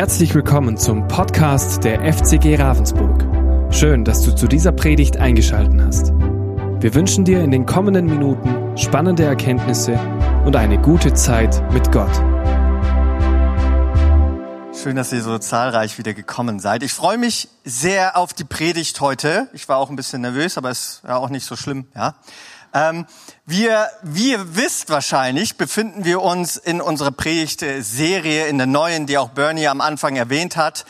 Herzlich willkommen zum Podcast der FCG Ravensburg. Schön, dass du zu dieser Predigt eingeschaltet hast. Wir wünschen dir in den kommenden Minuten spannende Erkenntnisse und eine gute Zeit mit Gott. Schön, dass ihr so zahlreich wieder gekommen seid. Ich freue mich sehr auf die Predigt heute. Ich war auch ein bisschen nervös, aber es ist ja auch nicht so schlimm, ja. Ähm, wir, wie ihr wisst wahrscheinlich, befinden wir uns in unserer Predigtserie, in der neuen, die auch Bernie am Anfang erwähnt hat,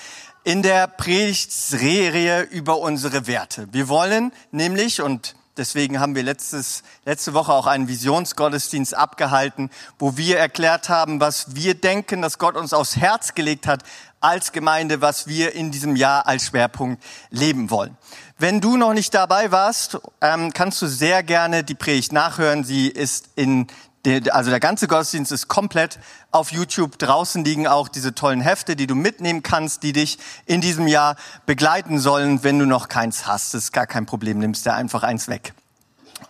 in der Predigtserie über unsere Werte. Wir wollen nämlich, und deswegen haben wir letztes, letzte Woche auch einen Visionsgottesdienst abgehalten, wo wir erklärt haben, was wir denken, dass Gott uns aufs Herz gelegt hat als Gemeinde, was wir in diesem Jahr als Schwerpunkt leben wollen. Wenn du noch nicht dabei warst, ähm, kannst du sehr gerne die Predigt nachhören. Sie ist in also der ganze Gottesdienst ist komplett auf YouTube. Draußen liegen auch diese tollen Hefte, die du mitnehmen kannst, die dich in diesem Jahr begleiten sollen. Wenn du noch keins hast, ist gar kein Problem, nimmst dir einfach eins weg.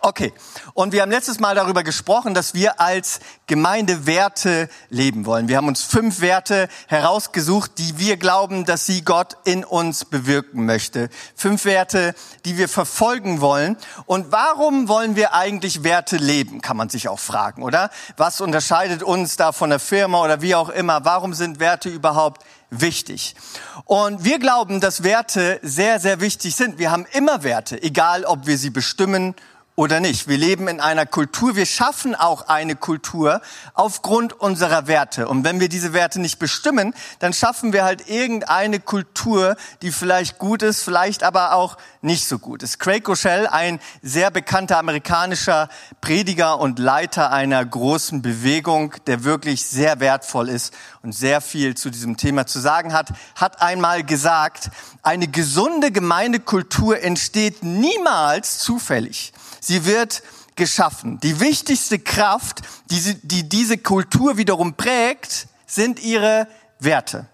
Okay, und wir haben letztes Mal darüber gesprochen, dass wir als Gemeinde Werte leben wollen. Wir haben uns fünf Werte herausgesucht, die wir glauben, dass sie Gott in uns bewirken möchte. Fünf Werte, die wir verfolgen wollen. Und warum wollen wir eigentlich Werte leben, kann man sich auch fragen, oder? Was unterscheidet uns da von der Firma oder wie auch immer? Warum sind Werte überhaupt wichtig. Und wir glauben, dass Werte sehr, sehr wichtig sind. Wir haben immer Werte, egal ob wir sie bestimmen oder nicht. Wir leben in einer Kultur, wir schaffen auch eine Kultur aufgrund unserer Werte. Und wenn wir diese Werte nicht bestimmen, dann schaffen wir halt irgendeine Kultur, die vielleicht gut ist, vielleicht aber auch nicht so gut ist. Craig Rochelle, ein sehr bekannter amerikanischer Prediger und Leiter einer großen Bewegung, der wirklich sehr wertvoll ist und sehr viel zu diesem Thema zu sagen hat, hat einmal gesagt, eine gesunde Gemeindekultur entsteht niemals zufällig. Sie wird geschaffen. Die wichtigste Kraft, die, die diese Kultur wiederum prägt, sind ihre Werte.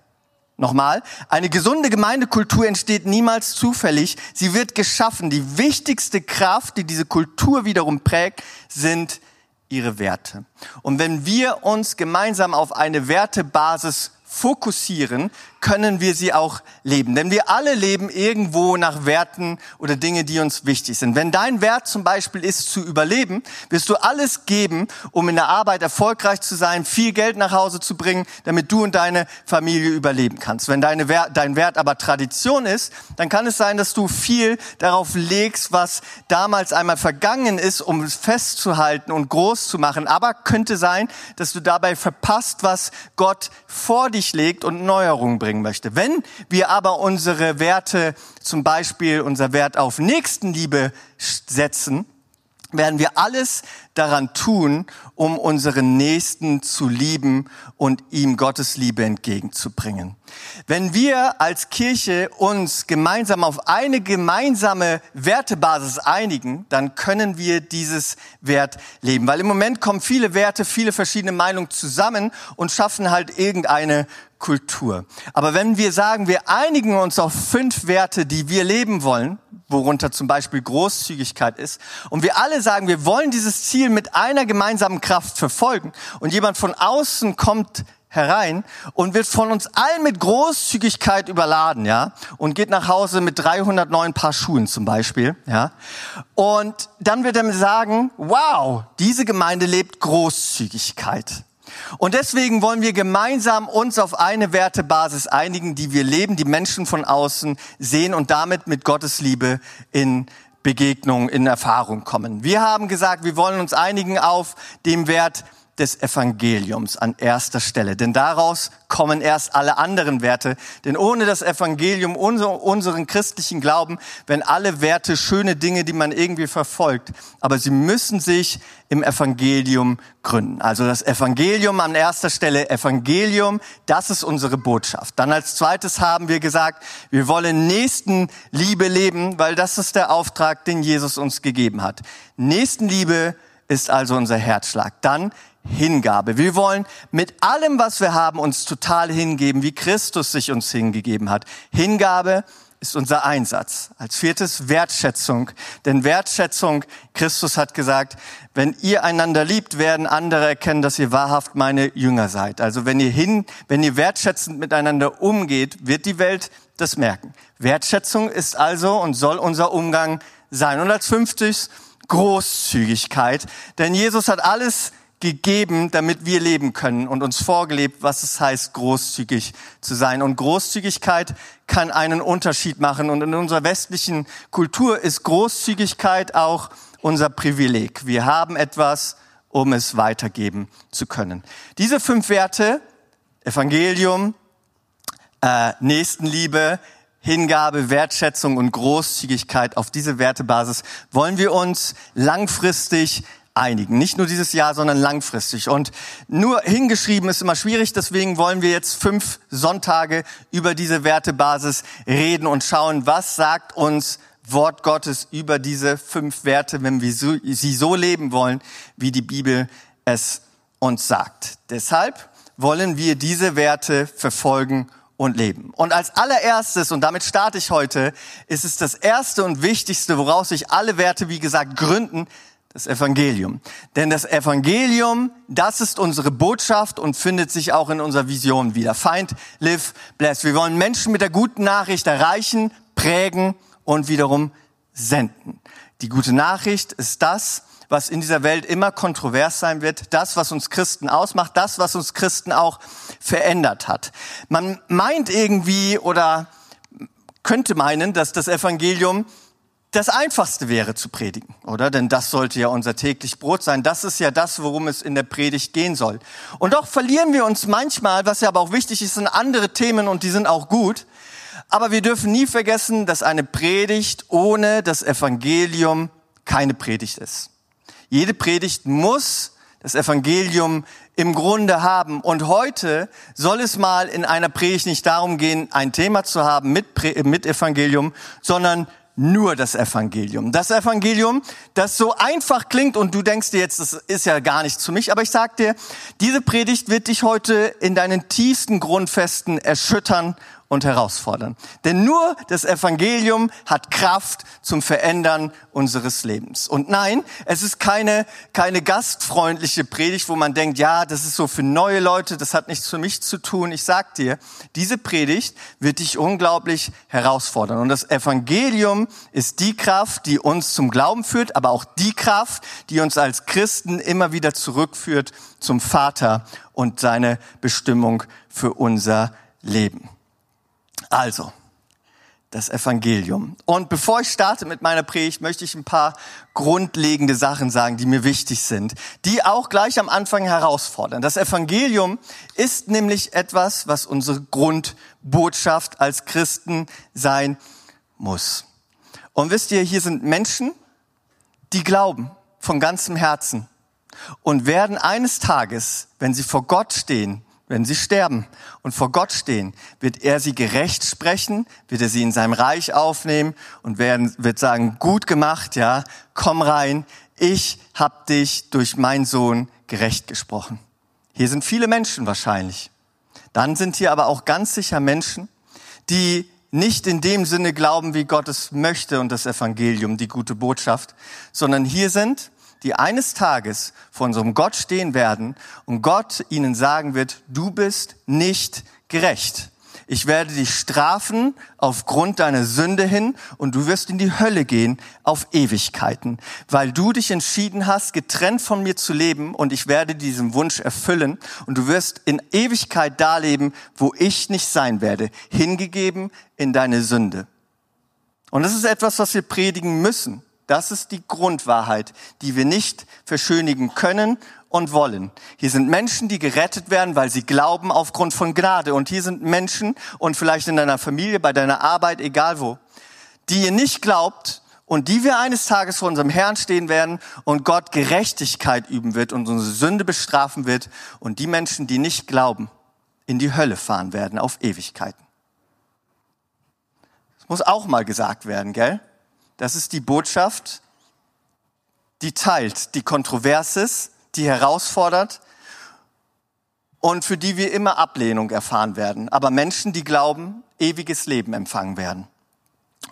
Nochmal, eine gesunde Gemeindekultur entsteht niemals zufällig. Sie wird geschaffen. Die wichtigste Kraft, die diese Kultur wiederum prägt, sind ihre Werte. Und wenn wir uns gemeinsam auf eine Wertebasis fokussieren, können wir sie auch leben. Denn wir alle leben irgendwo nach Werten oder Dinge, die uns wichtig sind. Wenn dein Wert zum Beispiel ist zu überleben, wirst du alles geben, um in der Arbeit erfolgreich zu sein, viel Geld nach Hause zu bringen, damit du und deine Familie überleben kannst. Wenn deine Wert, dein Wert aber Tradition ist, dann kann es sein, dass du viel darauf legst, was damals einmal vergangen ist, um es festzuhalten und groß zu machen. Aber könnte sein, dass du dabei verpasst, was Gott vor dich legt und Neuerungen bringen möchte. Wenn wir aber unsere Werte, zum Beispiel unser Wert auf Nächstenliebe setzen, werden wir alles daran tun, um unseren Nächsten zu lieben und ihm Gottes Liebe entgegenzubringen. Wenn wir als Kirche uns gemeinsam auf eine gemeinsame Wertebasis einigen, dann können wir dieses Wert leben. Weil im Moment kommen viele Werte, viele verschiedene Meinungen zusammen und schaffen halt irgendeine Kultur. Aber wenn wir sagen, wir einigen uns auf fünf Werte, die wir leben wollen, worunter zum Beispiel Großzügigkeit ist, und wir alle sagen, wir wollen dieses Ziel mit einer gemeinsamen Kraft verfolgen, und jemand von außen kommt herein und wird von uns allen mit Großzügigkeit überladen, ja, und geht nach Hause mit 309 Paar Schuhen zum Beispiel, ja, und dann wird er sagen, wow, diese Gemeinde lebt Großzügigkeit. Und deswegen wollen wir gemeinsam uns auf eine Wertebasis einigen, die wir leben, die Menschen von außen sehen und damit mit Gottes Liebe in Begegnung, in Erfahrung kommen. Wir haben gesagt, wir wollen uns einigen auf dem Wert des Evangeliums an erster Stelle. Denn daraus kommen erst alle anderen Werte. Denn ohne das Evangelium, unser, unseren christlichen Glauben, wenn alle Werte schöne Dinge, die man irgendwie verfolgt. Aber sie müssen sich im Evangelium gründen. Also das Evangelium an erster Stelle. Evangelium, das ist unsere Botschaft. Dann als zweites haben wir gesagt, wir wollen Nächstenliebe leben, weil das ist der Auftrag, den Jesus uns gegeben hat. Nächstenliebe ist also unser Herzschlag. Dann Hingabe. Wir wollen mit allem, was wir haben, uns total hingeben, wie Christus sich uns hingegeben hat. Hingabe ist unser Einsatz. Als viertes Wertschätzung. Denn Wertschätzung, Christus hat gesagt, wenn ihr einander liebt, werden andere erkennen, dass ihr wahrhaft meine Jünger seid. Also wenn ihr hin, wenn ihr wertschätzend miteinander umgeht, wird die Welt das merken. Wertschätzung ist also und soll unser Umgang sein. Und als fünftes Großzügigkeit. Denn Jesus hat alles gegeben, damit wir leben können und uns vorgelebt, was es heißt, großzügig zu sein. Und Großzügigkeit kann einen Unterschied machen. Und in unserer westlichen Kultur ist Großzügigkeit auch unser Privileg. Wir haben etwas, um es weitergeben zu können. Diese fünf Werte, Evangelium, äh, Nächstenliebe, Hingabe, Wertschätzung und Großzügigkeit, auf diese Wertebasis wollen wir uns langfristig einigen. Nicht nur dieses Jahr, sondern langfristig. Und nur hingeschrieben ist immer schwierig. Deswegen wollen wir jetzt fünf Sonntage über diese Wertebasis reden und schauen, was sagt uns Wort Gottes über diese fünf Werte, wenn wir sie so leben wollen, wie die Bibel es uns sagt. Deshalb wollen wir diese Werte verfolgen und leben. Und als allererstes, und damit starte ich heute, ist es das erste und wichtigste, woraus sich alle Werte, wie gesagt, gründen, das Evangelium. Denn das Evangelium, das ist unsere Botschaft und findet sich auch in unserer Vision wieder. Find, live, bless. Wir wollen Menschen mit der guten Nachricht erreichen, prägen und wiederum senden. Die gute Nachricht ist das, was in dieser Welt immer kontrovers sein wird, das, was uns Christen ausmacht, das, was uns Christen auch verändert hat. Man meint irgendwie oder könnte meinen, dass das Evangelium das Einfachste wäre zu predigen, oder? Denn das sollte ja unser täglich Brot sein. Das ist ja das, worum es in der Predigt gehen soll. Und doch verlieren wir uns manchmal, was ja aber auch wichtig ist, in andere Themen und die sind auch gut. Aber wir dürfen nie vergessen, dass eine Predigt ohne das Evangelium keine Predigt ist. Jede Predigt muss das Evangelium im Grunde haben. Und heute soll es mal in einer Predigt nicht darum gehen, ein Thema zu haben mit, mit Evangelium, sondern nur das Evangelium. Das Evangelium, das so einfach klingt und du denkst dir jetzt, das ist ja gar nichts für mich, aber ich sag dir, diese Predigt wird dich heute in deinen tiefsten Grundfesten erschüttern und herausfordern. Denn nur das Evangelium hat Kraft zum Verändern unseres Lebens. Und nein, es ist keine, keine gastfreundliche Predigt, wo man denkt, ja, das ist so für neue Leute, das hat nichts für mich zu tun. Ich sag dir, diese Predigt wird dich unglaublich herausfordern. Und das Evangelium ist die Kraft, die uns zum Glauben führt, aber auch die Kraft, die uns als Christen immer wieder zurückführt zum Vater und seine Bestimmung für unser Leben. Also, das Evangelium. Und bevor ich starte mit meiner Predigt, möchte ich ein paar grundlegende Sachen sagen, die mir wichtig sind, die auch gleich am Anfang herausfordern. Das Evangelium ist nämlich etwas, was unsere Grundbotschaft als Christen sein muss. Und wisst ihr, hier sind Menschen, die glauben von ganzem Herzen und werden eines Tages, wenn sie vor Gott stehen, wenn sie sterben und vor Gott stehen, wird er sie gerecht sprechen, wird er sie in seinem Reich aufnehmen und werden, wird sagen, gut gemacht, ja, komm rein, ich hab dich durch meinen Sohn gerecht gesprochen. Hier sind viele Menschen wahrscheinlich. Dann sind hier aber auch ganz sicher Menschen, die nicht in dem Sinne glauben, wie Gott es möchte und das Evangelium, die gute Botschaft, sondern hier sind die eines Tages vor unserem Gott stehen werden und Gott ihnen sagen wird, du bist nicht gerecht. Ich werde dich strafen aufgrund deiner Sünde hin und du wirst in die Hölle gehen auf Ewigkeiten, weil du dich entschieden hast, getrennt von mir zu leben und ich werde diesen Wunsch erfüllen und du wirst in Ewigkeit da leben, wo ich nicht sein werde, hingegeben in deine Sünde. Und das ist etwas, was wir predigen müssen. Das ist die Grundwahrheit, die wir nicht verschönigen können und wollen. Hier sind Menschen, die gerettet werden, weil sie glauben aufgrund von Gnade. Und hier sind Menschen, und vielleicht in deiner Familie, bei deiner Arbeit, egal wo, die ihr nicht glaubt und die wir eines Tages vor unserem Herrn stehen werden und Gott Gerechtigkeit üben wird und unsere Sünde bestrafen wird und die Menschen, die nicht glauben, in die Hölle fahren werden auf Ewigkeiten. Das muss auch mal gesagt werden, gell? Das ist die Botschaft, die teilt, die kontrovers ist, die herausfordert und für die wir immer Ablehnung erfahren werden. Aber Menschen, die glauben, ewiges Leben empfangen werden.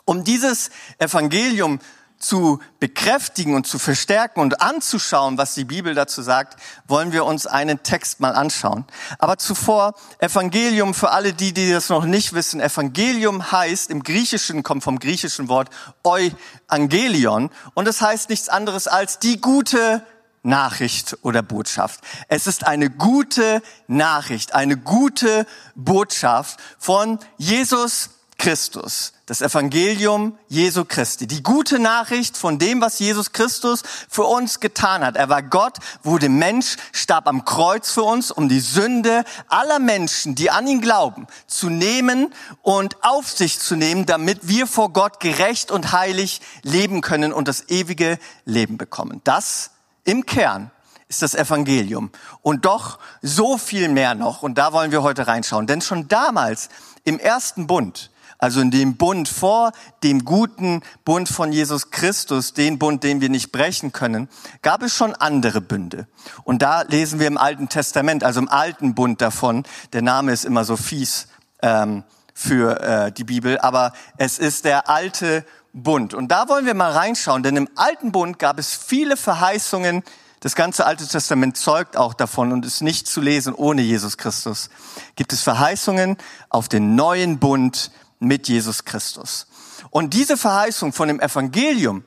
Um dieses Evangelium zu bekräftigen und zu verstärken und anzuschauen, was die Bibel dazu sagt, wollen wir uns einen Text mal anschauen. Aber zuvor Evangelium für alle die, die das noch nicht wissen. Evangelium heißt im Griechischen, kommt vom griechischen Wort Euangelion und es heißt nichts anderes als die gute Nachricht oder Botschaft. Es ist eine gute Nachricht, eine gute Botschaft von Jesus Christus, das Evangelium Jesu Christi, die gute Nachricht von dem, was Jesus Christus für uns getan hat. Er war Gott, wurde Mensch, starb am Kreuz für uns, um die Sünde aller Menschen, die an ihn glauben, zu nehmen und auf sich zu nehmen, damit wir vor Gott gerecht und heilig leben können und das ewige Leben bekommen. Das im Kern ist das Evangelium. Und doch so viel mehr noch. Und da wollen wir heute reinschauen. Denn schon damals im ersten Bund, also in dem Bund vor dem guten Bund von Jesus Christus, den Bund, den wir nicht brechen können, gab es schon andere Bünde. Und da lesen wir im Alten Testament, also im alten Bund davon, der Name ist immer so fies ähm, für äh, die Bibel, aber es ist der alte Bund. Und da wollen wir mal reinschauen, denn im alten Bund gab es viele Verheißungen, das ganze Alte Testament zeugt auch davon und ist nicht zu lesen ohne Jesus Christus. Gibt es Verheißungen auf den neuen Bund mit Jesus Christus. Und diese Verheißung von dem Evangelium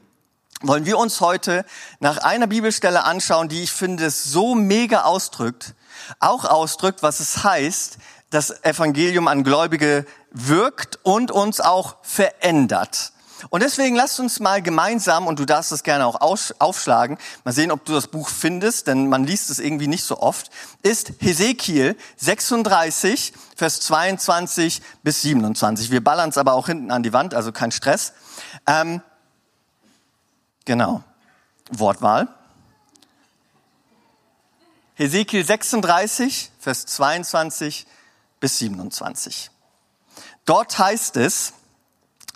wollen wir uns heute nach einer Bibelstelle anschauen, die ich finde so mega ausdrückt, auch ausdrückt, was es heißt, das Evangelium an Gläubige wirkt und uns auch verändert. Und deswegen lasst uns mal gemeinsam, und du darfst es gerne auch aufschlagen, mal sehen, ob du das Buch findest, denn man liest es irgendwie nicht so oft, ist Hesekiel 36, Vers 22 bis 27. Wir ballern es aber auch hinten an die Wand, also kein Stress. Ähm, genau, Wortwahl. Hesekiel 36, Vers 22 bis 27. Dort heißt es,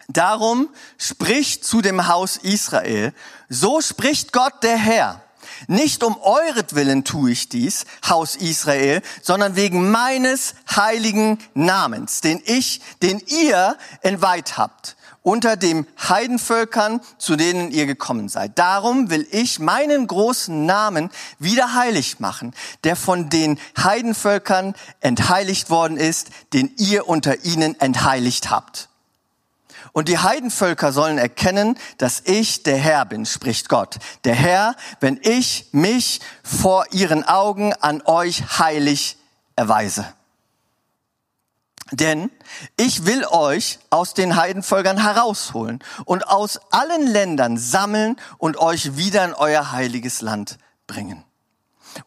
Darum spricht zu dem Haus Israel, so spricht Gott der Herr. Nicht um euretwillen tue ich dies, Haus Israel, sondern wegen meines heiligen Namens, den ich, den ihr entweiht habt, unter den Heidenvölkern, zu denen ihr gekommen seid. Darum will ich meinen großen Namen wieder heilig machen, der von den Heidenvölkern entheiligt worden ist, den ihr unter ihnen entheiligt habt. Und die Heidenvölker sollen erkennen, dass ich der Herr bin, spricht Gott. Der Herr, wenn ich mich vor ihren Augen an euch heilig erweise. Denn ich will euch aus den Heidenvölkern herausholen und aus allen Ländern sammeln und euch wieder in euer heiliges Land bringen.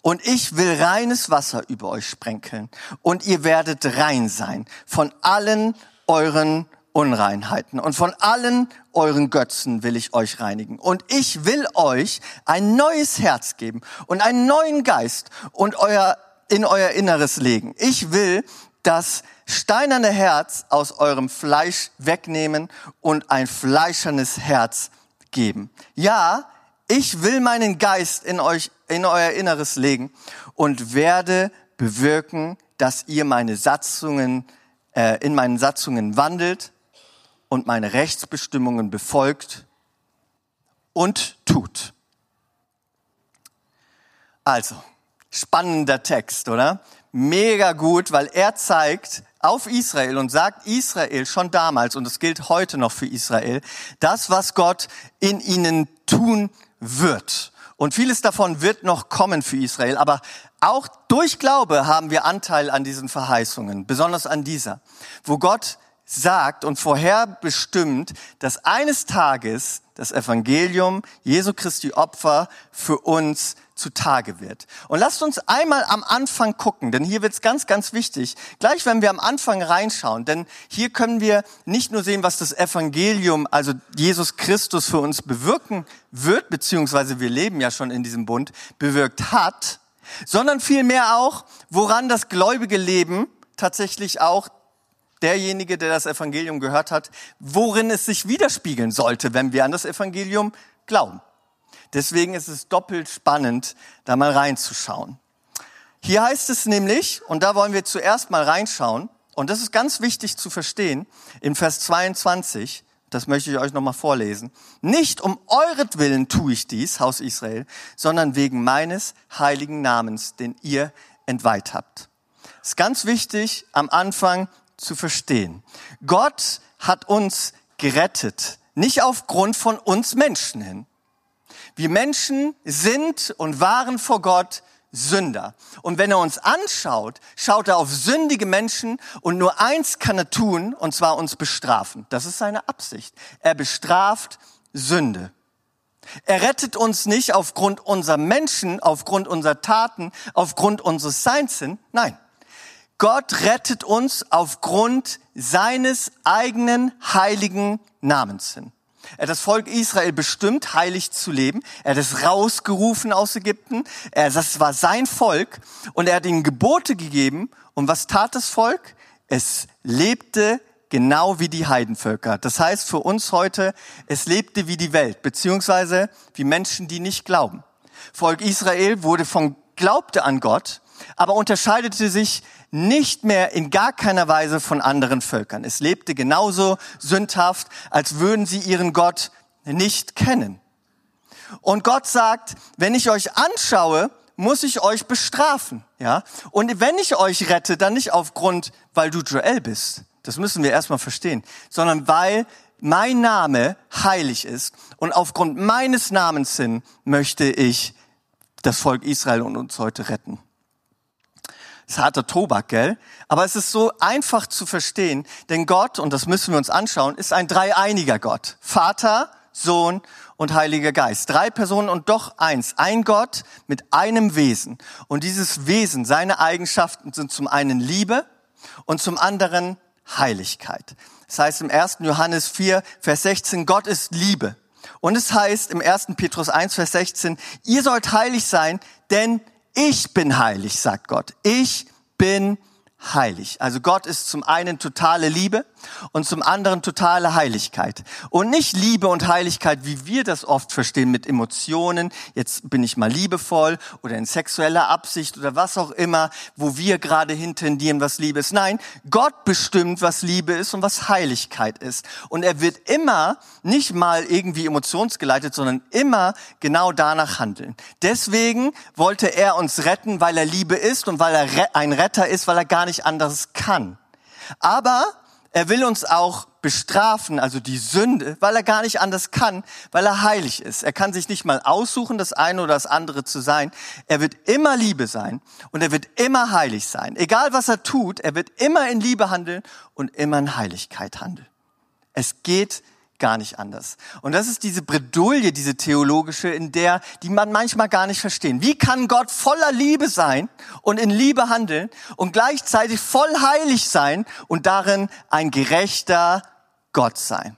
Und ich will reines Wasser über euch sprenkeln und ihr werdet rein sein von allen euren Unreinheiten und von allen euren Götzen will ich euch reinigen. Und ich will euch ein neues Herz geben und einen neuen Geist und euer, in euer Inneres legen. Ich will das steinerne Herz aus eurem Fleisch wegnehmen und ein fleischernes Herz geben. Ja, ich will meinen Geist in euch, in euer Inneres legen und werde bewirken, dass ihr meine Satzungen, äh, in meinen Satzungen wandelt und meine Rechtsbestimmungen befolgt und tut. Also, spannender Text, oder? Mega gut, weil er zeigt auf Israel und sagt Israel schon damals, und es gilt heute noch für Israel, das, was Gott in ihnen tun wird. Und vieles davon wird noch kommen für Israel, aber auch durch Glaube haben wir Anteil an diesen Verheißungen, besonders an dieser, wo Gott sagt und vorherbestimmt, dass eines Tages das Evangelium Jesu Christi Opfer für uns zutage wird. Und lasst uns einmal am Anfang gucken, denn hier wird's ganz, ganz wichtig. Gleich wenn wir am Anfang reinschauen, denn hier können wir nicht nur sehen, was das Evangelium, also Jesus Christus für uns bewirken wird, beziehungsweise wir leben ja schon in diesem Bund, bewirkt hat, sondern vielmehr auch, woran das gläubige Leben tatsächlich auch derjenige, der das Evangelium gehört hat, worin es sich widerspiegeln sollte, wenn wir an das Evangelium glauben. Deswegen ist es doppelt spannend, da mal reinzuschauen. Hier heißt es nämlich, und da wollen wir zuerst mal reinschauen, und das ist ganz wichtig zu verstehen, in Vers 22, das möchte ich euch nochmal vorlesen. Nicht um euretwillen tue ich dies, Haus Israel, sondern wegen meines heiligen Namens, den ihr entweiht habt. Das ist ganz wichtig am Anfang zu verstehen. Gott hat uns gerettet, nicht aufgrund von uns Menschen hin. Wir Menschen sind und waren vor Gott Sünder. Und wenn er uns anschaut, schaut er auf sündige Menschen und nur eins kann er tun, und zwar uns bestrafen. Das ist seine Absicht. Er bestraft Sünde. Er rettet uns nicht aufgrund unserer Menschen, aufgrund unserer Taten, aufgrund unseres Seins hin. Nein. Gott rettet uns aufgrund seines eigenen heiligen Namens hin. Er hat das Volk Israel bestimmt, heilig zu leben. Er hat es rausgerufen aus Ägypten. Er, das war sein Volk. Und er hat ihnen Gebote gegeben. Und was tat das Volk? Es lebte genau wie die Heidenvölker. Das heißt für uns heute, es lebte wie die Welt, beziehungsweise wie Menschen, die nicht glauben. Volk Israel wurde von, glaubte an Gott, aber unterscheidete sich nicht mehr in gar keiner Weise von anderen Völkern. Es lebte genauso sündhaft, als würden sie ihren Gott nicht kennen. Und Gott sagt, wenn ich euch anschaue, muss ich euch bestrafen, ja? Und wenn ich euch rette, dann nicht aufgrund, weil du Joel bist. Das müssen wir erstmal verstehen, sondern weil mein Name heilig ist und aufgrund meines Namens hin möchte ich das Volk Israel und uns heute retten. Ist harter Tobak, gell? Aber es ist so einfach zu verstehen, denn Gott, und das müssen wir uns anschauen, ist ein dreieiniger Gott. Vater, Sohn und Heiliger Geist. Drei Personen und doch eins. Ein Gott mit einem Wesen. Und dieses Wesen, seine Eigenschaften sind zum einen Liebe und zum anderen Heiligkeit. Das heißt im 1. Johannes 4, Vers 16, Gott ist Liebe. Und es heißt im 1. Petrus 1, Vers 16, ihr sollt heilig sein, denn ich bin heilig, sagt Gott. Ich bin heilig. Also Gott ist zum einen totale Liebe und zum anderen totale Heiligkeit. Und nicht Liebe und Heiligkeit, wie wir das oft verstehen mit Emotionen. Jetzt bin ich mal liebevoll oder in sexueller Absicht oder was auch immer, wo wir gerade hintendieren, was Liebe ist. Nein, Gott bestimmt, was Liebe ist und was Heiligkeit ist. Und er wird immer nicht mal irgendwie emotionsgeleitet, sondern immer genau danach handeln. Deswegen wollte er uns retten, weil er Liebe ist und weil er ein Retter ist, weil er gar nicht anders kann. Aber er will uns auch bestrafen, also die Sünde, weil er gar nicht anders kann, weil er heilig ist. Er kann sich nicht mal aussuchen, das eine oder das andere zu sein. Er wird immer Liebe sein und er wird immer heilig sein. Egal was er tut, er wird immer in Liebe handeln und immer in Heiligkeit handeln. Es geht gar nicht anders. Und das ist diese Bredouille, diese theologische, in der, die man manchmal gar nicht verstehen. Wie kann Gott voller Liebe sein und in Liebe handeln und gleichzeitig voll heilig sein und darin ein gerechter Gott sein?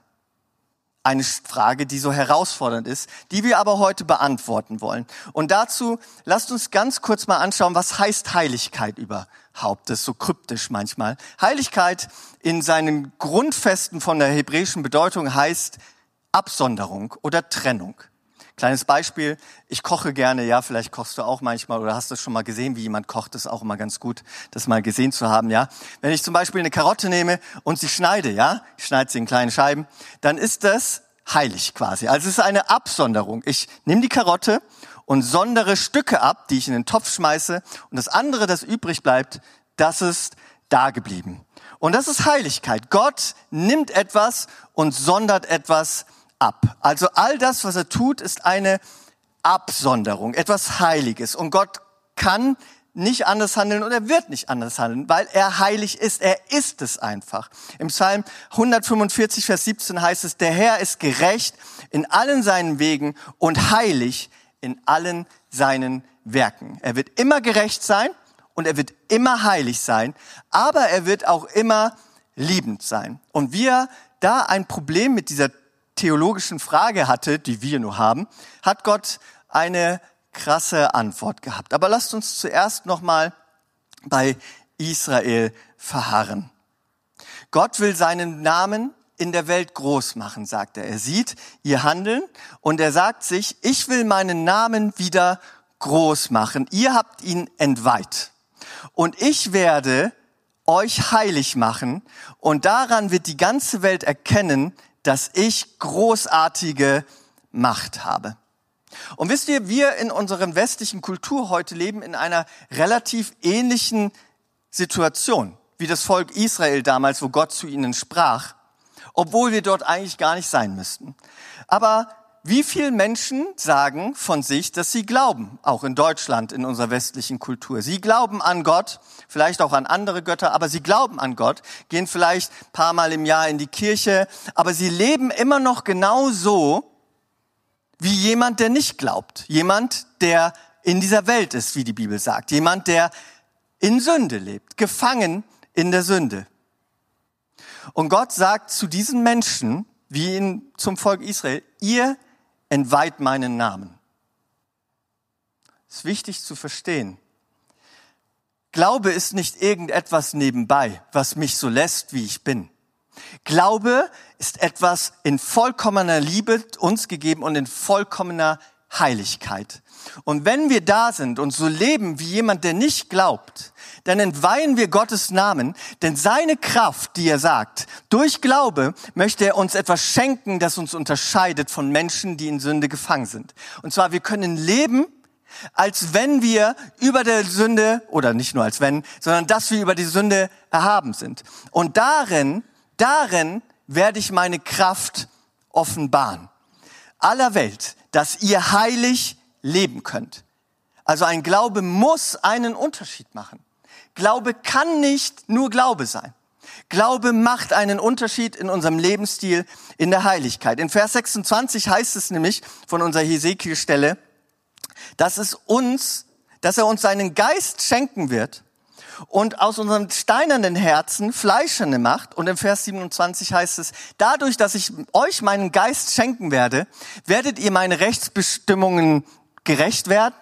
Eine Frage, die so herausfordernd ist, die wir aber heute beantworten wollen. Und dazu lasst uns ganz kurz mal anschauen, was heißt Heiligkeit überhaupt? Das ist so kryptisch manchmal. Heiligkeit in seinen Grundfesten von der hebräischen Bedeutung heißt Absonderung oder Trennung. Kleines Beispiel, ich koche gerne, ja, vielleicht kochst du auch manchmal oder hast du schon mal gesehen, wie jemand kocht, das ist auch immer ganz gut, das mal gesehen zu haben, ja. Wenn ich zum Beispiel eine Karotte nehme und sie schneide, ja, ich schneide sie in kleinen Scheiben, dann ist das heilig quasi. Also es ist eine Absonderung. Ich nehme die Karotte und sondere Stücke ab, die ich in den Topf schmeiße und das andere, das übrig bleibt, das ist da geblieben. Und das ist Heiligkeit. Gott nimmt etwas und sondert etwas ab. Also all das, was er tut, ist eine Absonderung, etwas Heiliges. Und Gott kann nicht anders handeln und er wird nicht anders handeln, weil er heilig ist. Er ist es einfach. Im Psalm 145, Vers 17 heißt es, der Herr ist gerecht in allen seinen Wegen und heilig in allen seinen Werken. Er wird immer gerecht sein und er wird immer heilig sein, aber er wird auch immer liebend sein. Und wir da ein Problem mit dieser theologischen Frage hatte, die wir nur haben, hat Gott eine krasse Antwort gehabt. Aber lasst uns zuerst nochmal bei Israel verharren. Gott will seinen Namen in der Welt groß machen, sagt er. Er sieht ihr Handeln und er sagt sich, ich will meinen Namen wieder groß machen. Ihr habt ihn entweiht. Und ich werde euch heilig machen und daran wird die ganze Welt erkennen, dass ich großartige Macht habe. Und wisst ihr, wir in unserer westlichen Kultur heute leben in einer relativ ähnlichen Situation wie das Volk Israel damals, wo Gott zu ihnen sprach, obwohl wir dort eigentlich gar nicht sein müssten. Aber wie viele Menschen sagen von sich, dass sie glauben, auch in Deutschland, in unserer westlichen Kultur? Sie glauben an Gott, vielleicht auch an andere Götter, aber sie glauben an Gott, gehen vielleicht ein paar Mal im Jahr in die Kirche, aber sie leben immer noch genau so, wie jemand, der nicht glaubt. Jemand, der in dieser Welt ist, wie die Bibel sagt. Jemand, der in Sünde lebt, gefangen in der Sünde. Und Gott sagt zu diesen Menschen, wie in, zum Volk Israel, ihr entweiht meinen Namen. Das ist wichtig zu verstehen. Glaube ist nicht irgendetwas nebenbei, was mich so lässt, wie ich bin. Glaube ist etwas in vollkommener Liebe uns gegeben und in vollkommener Heiligkeit. Und wenn wir da sind und so leben wie jemand, der nicht glaubt, dann entweihen wir Gottes Namen, denn seine Kraft, die er sagt, durch Glaube möchte er uns etwas schenken, das uns unterscheidet von Menschen, die in Sünde gefangen sind. Und zwar, wir können leben, als wenn wir über der Sünde, oder nicht nur als wenn, sondern dass wir über die Sünde erhaben sind. Und darin, darin werde ich meine Kraft offenbaren. Aller Welt, dass ihr heilig leben könnt. Also ein Glaube muss einen Unterschied machen. Glaube kann nicht nur Glaube sein. Glaube macht einen Unterschied in unserem Lebensstil, in der Heiligkeit. In Vers 26 heißt es nämlich von unserer Hesekiel-Stelle, dass es uns, dass er uns seinen Geist schenken wird und aus unserem steinernen Herzen fleischerne macht. Und im Vers 27 heißt es, dadurch, dass ich euch meinen Geist schenken werde, werdet ihr meine Rechtsbestimmungen gerecht werden,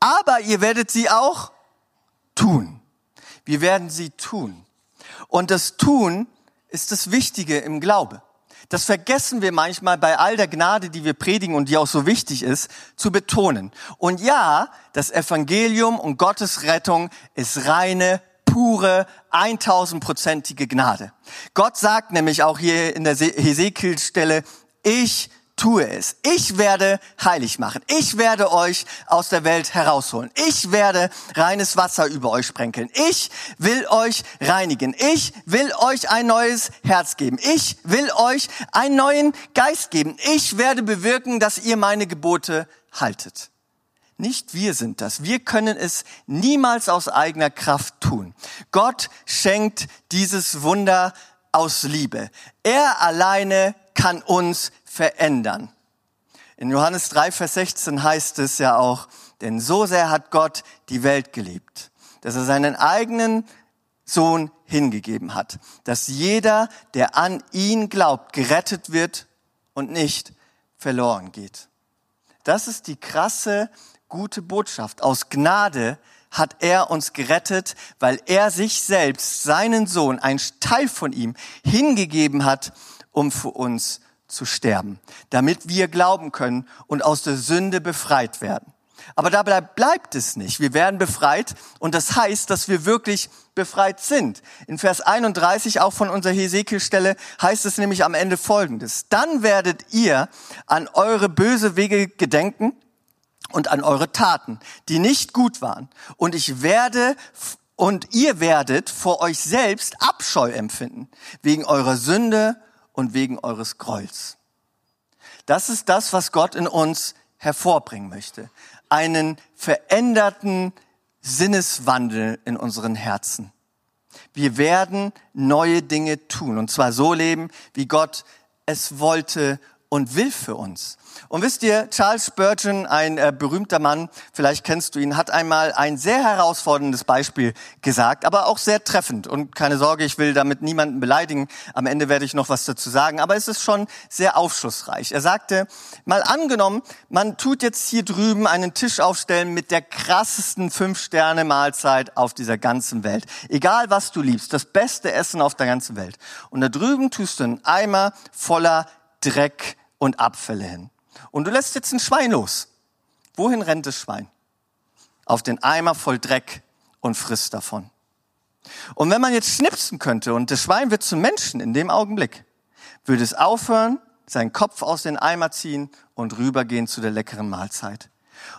aber ihr werdet sie auch tun. Wir werden sie tun. Und das Tun ist das Wichtige im Glaube. Das vergessen wir manchmal bei all der Gnade, die wir predigen und die auch so wichtig ist, zu betonen. Und ja, das Evangelium und Gottes Rettung ist reine, pure, 1000-prozentige Gnade. Gott sagt nämlich auch hier in der Hesekiel-Stelle, ich tue es. Ich werde heilig machen. Ich werde euch aus der Welt herausholen. Ich werde reines Wasser über euch sprenkeln. Ich will euch reinigen. Ich will euch ein neues Herz geben. Ich will euch einen neuen Geist geben. Ich werde bewirken, dass ihr meine Gebote haltet. Nicht wir sind das. Wir können es niemals aus eigener Kraft tun. Gott schenkt dieses Wunder aus Liebe. Er alleine kann uns verändern. In Johannes 3, Vers 16 heißt es ja auch, denn so sehr hat Gott die Welt geliebt, dass er seinen eigenen Sohn hingegeben hat, dass jeder, der an ihn glaubt, gerettet wird und nicht verloren geht. Das ist die krasse, gute Botschaft. Aus Gnade hat er uns gerettet, weil er sich selbst, seinen Sohn, ein Teil von ihm, hingegeben hat, um für uns zu sterben, damit wir glauben können und aus der Sünde befreit werden. Aber dabei bleibt es nicht. Wir werden befreit und das heißt, dass wir wirklich befreit sind. In Vers 31 auch von unserer Hesekiel-Stelle heißt es nämlich am Ende Folgendes. Dann werdet ihr an eure böse Wege gedenken und an eure Taten, die nicht gut waren. Und ich werde und ihr werdet vor euch selbst Abscheu empfinden wegen eurer Sünde und wegen eures Grolls. Das ist das, was Gott in uns hervorbringen möchte. Einen veränderten Sinneswandel in unseren Herzen. Wir werden neue Dinge tun und zwar so leben, wie Gott es wollte und will für uns. Und wisst ihr, Charles Spurgeon, ein äh, berühmter Mann, vielleicht kennst du ihn, hat einmal ein sehr herausforderndes Beispiel gesagt, aber auch sehr treffend. Und keine Sorge, ich will damit niemanden beleidigen. Am Ende werde ich noch was dazu sagen, aber es ist schon sehr aufschlussreich. Er sagte, mal angenommen, man tut jetzt hier drüben einen Tisch aufstellen mit der krassesten Fünf-Sterne-Mahlzeit auf dieser ganzen Welt. Egal was du liebst, das beste Essen auf der ganzen Welt. Und da drüben tust du einen Eimer voller Dreck und Abfälle hin. Und du lässt jetzt ein Schwein los. Wohin rennt das Schwein? Auf den Eimer voll Dreck und frisst davon. Und wenn man jetzt schnipsen könnte und das Schwein wird zum Menschen in dem Augenblick, würde es aufhören, seinen Kopf aus den Eimer ziehen und rübergehen zu der leckeren Mahlzeit.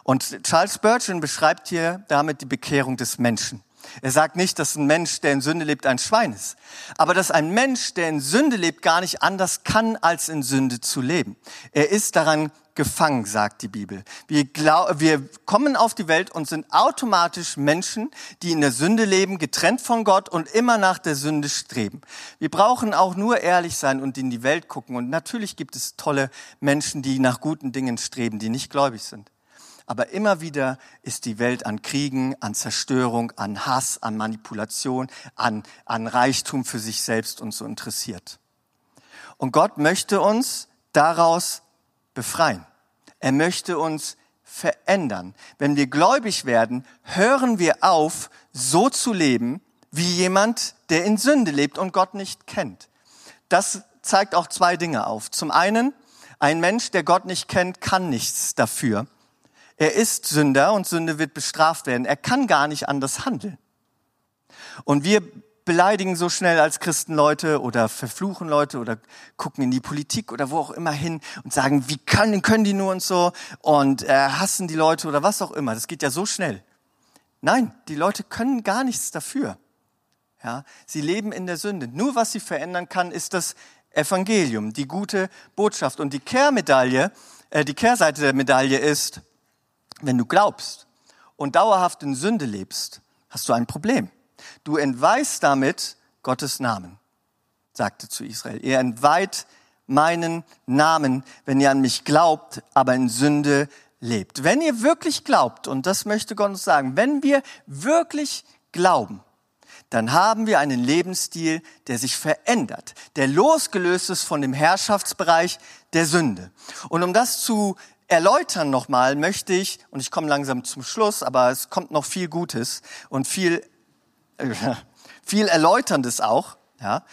Und Charles Spurgeon beschreibt hier damit die Bekehrung des Menschen. Er sagt nicht, dass ein Mensch, der in Sünde lebt, ein Schwein ist. Aber dass ein Mensch, der in Sünde lebt, gar nicht anders kann, als in Sünde zu leben. Er ist daran gefangen, sagt die Bibel. Wir, glaub, wir kommen auf die Welt und sind automatisch Menschen, die in der Sünde leben, getrennt von Gott und immer nach der Sünde streben. Wir brauchen auch nur ehrlich sein und in die Welt gucken. Und natürlich gibt es tolle Menschen, die nach guten Dingen streben, die nicht gläubig sind. Aber immer wieder ist die Welt an Kriegen, an Zerstörung, an Hass, an Manipulation, an, an Reichtum für sich selbst und so interessiert. Und Gott möchte uns daraus befreien. Er möchte uns verändern. Wenn wir gläubig werden, hören wir auf, so zu leben, wie jemand, der in Sünde lebt und Gott nicht kennt. Das zeigt auch zwei Dinge auf. Zum einen, ein Mensch, der Gott nicht kennt, kann nichts dafür, er ist Sünder und Sünde wird bestraft werden. Er kann gar nicht anders handeln. Und wir beleidigen so schnell als Christen Leute oder verfluchen Leute oder gucken in die Politik oder wo auch immer hin und sagen, wie können, können die nur und so und äh, hassen die Leute oder was auch immer. Das geht ja so schnell. Nein, die Leute können gar nichts dafür. Ja, sie leben in der Sünde. Nur was sie verändern kann, ist das Evangelium, die gute Botschaft. Und die Kehrmedaille, äh, die Kehrseite der Medaille ist, wenn du glaubst und dauerhaft in Sünde lebst, hast du ein Problem. Du entweihst damit Gottes Namen, sagte zu Israel. Ihr entweiht meinen Namen, wenn ihr an mich glaubt, aber in Sünde lebt. Wenn ihr wirklich glaubt, und das möchte Gott uns sagen, wenn wir wirklich glauben, dann haben wir einen Lebensstil, der sich verändert, der losgelöst ist von dem Herrschaftsbereich der Sünde. Und um das zu erläutern nochmal möchte ich, und ich komme langsam zum Schluss, aber es kommt noch viel Gutes und viel, äh, viel Erläuterndes auch, ja.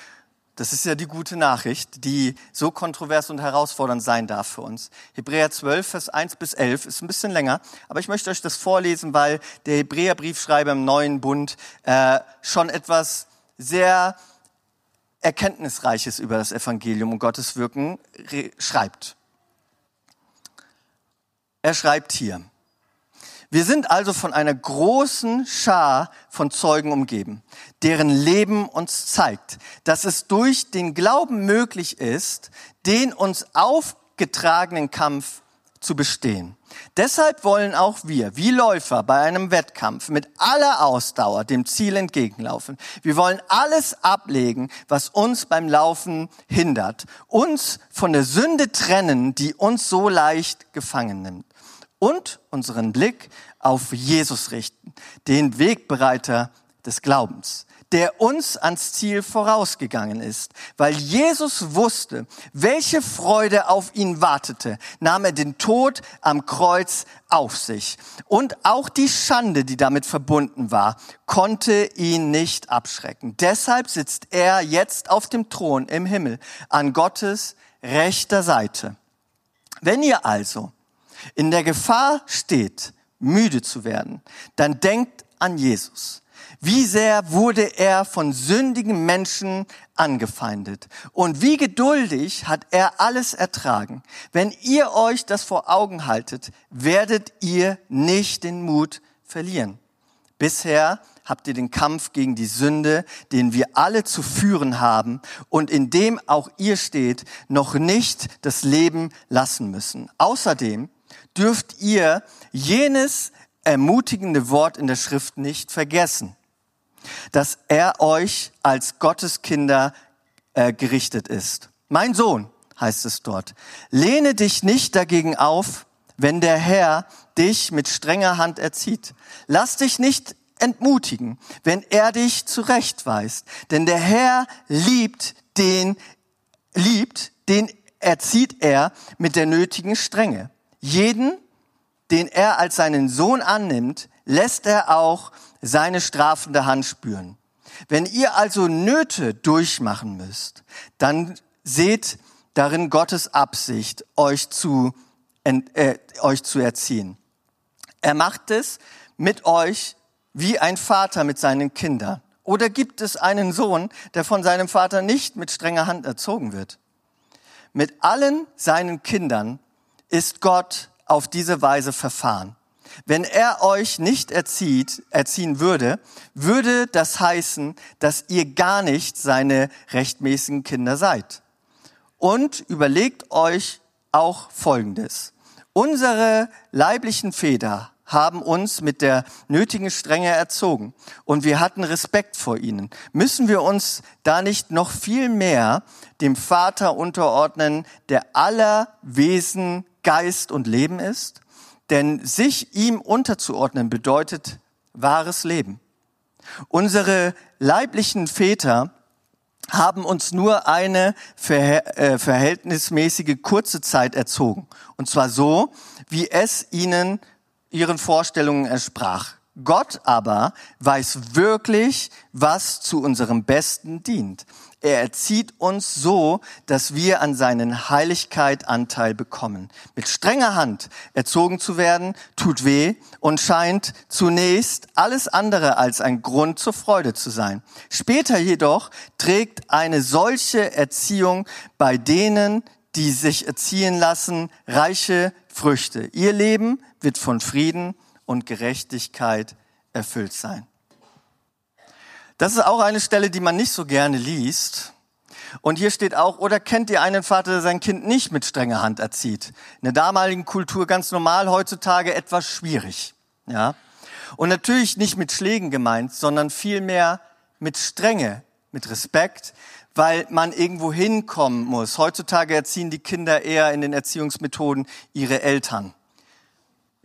Das ist ja die gute Nachricht, die so kontrovers und herausfordernd sein darf für uns. Hebräer 12, Vers 1 bis 11 ist ein bisschen länger, aber ich möchte euch das vorlesen, weil der Hebräerbriefschreiber im neuen Bund äh, schon etwas sehr Erkenntnisreiches über das Evangelium und Gottes Wirken schreibt. Er schreibt hier, wir sind also von einer großen Schar von Zeugen umgeben, deren Leben uns zeigt, dass es durch den Glauben möglich ist, den uns aufgetragenen Kampf zu bestehen. Deshalb wollen auch wir, wie Läufer bei einem Wettkampf, mit aller Ausdauer dem Ziel entgegenlaufen. Wir wollen alles ablegen, was uns beim Laufen hindert, uns von der Sünde trennen, die uns so leicht gefangen nimmt und unseren Blick auf Jesus richten, den Wegbereiter des Glaubens, der uns ans Ziel vorausgegangen ist. Weil Jesus wusste, welche Freude auf ihn wartete, nahm er den Tod am Kreuz auf sich. Und auch die Schande, die damit verbunden war, konnte ihn nicht abschrecken. Deshalb sitzt er jetzt auf dem Thron im Himmel an Gottes rechter Seite. Wenn ihr also in der Gefahr steht, müde zu werden, dann denkt an Jesus. Wie sehr wurde er von sündigen Menschen angefeindet und wie geduldig hat er alles ertragen. Wenn ihr euch das vor Augen haltet, werdet ihr nicht den Mut verlieren. Bisher habt ihr den Kampf gegen die Sünde, den wir alle zu führen haben und in dem auch ihr steht, noch nicht das Leben lassen müssen. Außerdem dürft ihr jenes ermutigende Wort in der Schrift nicht vergessen, dass er euch als Gotteskinder äh, gerichtet ist. Mein Sohn, heißt es dort, lehne dich nicht dagegen auf, wenn der Herr dich mit strenger Hand erzieht. Lass dich nicht entmutigen, wenn er dich zurechtweist, denn der Herr liebt den, liebt, den erzieht er mit der nötigen Strenge. Jeden, den er als seinen Sohn annimmt, lässt er auch seine strafende Hand spüren. Wenn ihr also Nöte durchmachen müsst, dann seht darin Gottes Absicht, euch zu, äh, euch zu erziehen. Er macht es mit euch wie ein Vater mit seinen Kindern. Oder gibt es einen Sohn, der von seinem Vater nicht mit strenger Hand erzogen wird? Mit allen seinen Kindern ist Gott auf diese Weise verfahren. Wenn er euch nicht erzieht, erziehen würde, würde das heißen, dass ihr gar nicht seine rechtmäßigen Kinder seid. Und überlegt euch auch Folgendes. Unsere leiblichen Väter haben uns mit der nötigen Strenge erzogen und wir hatten Respekt vor ihnen. Müssen wir uns da nicht noch viel mehr dem Vater unterordnen, der aller Wesen Geist und Leben ist? Denn sich ihm unterzuordnen bedeutet wahres Leben. Unsere leiblichen Väter haben uns nur eine äh, verhältnismäßige kurze Zeit erzogen. Und zwar so, wie es ihnen ihren Vorstellungen entsprach. Gott aber weiß wirklich, was zu unserem Besten dient. Er erzieht uns so, dass wir an seinen Heiligkeit Anteil bekommen. Mit strenger Hand erzogen zu werden, tut weh und scheint zunächst alles andere als ein Grund zur Freude zu sein. Später jedoch trägt eine solche Erziehung bei denen, die sich erziehen lassen, reiche Früchte. Ihr Leben wird von Frieden und Gerechtigkeit erfüllt sein. Das ist auch eine Stelle, die man nicht so gerne liest. Und hier steht auch, oder kennt ihr einen Vater, der sein Kind nicht mit strenger Hand erzieht? In der damaligen Kultur ganz normal, heutzutage etwas schwierig. Ja? Und natürlich nicht mit Schlägen gemeint, sondern vielmehr mit Strenge, mit Respekt, weil man irgendwo hinkommen muss. Heutzutage erziehen die Kinder eher in den Erziehungsmethoden ihre Eltern.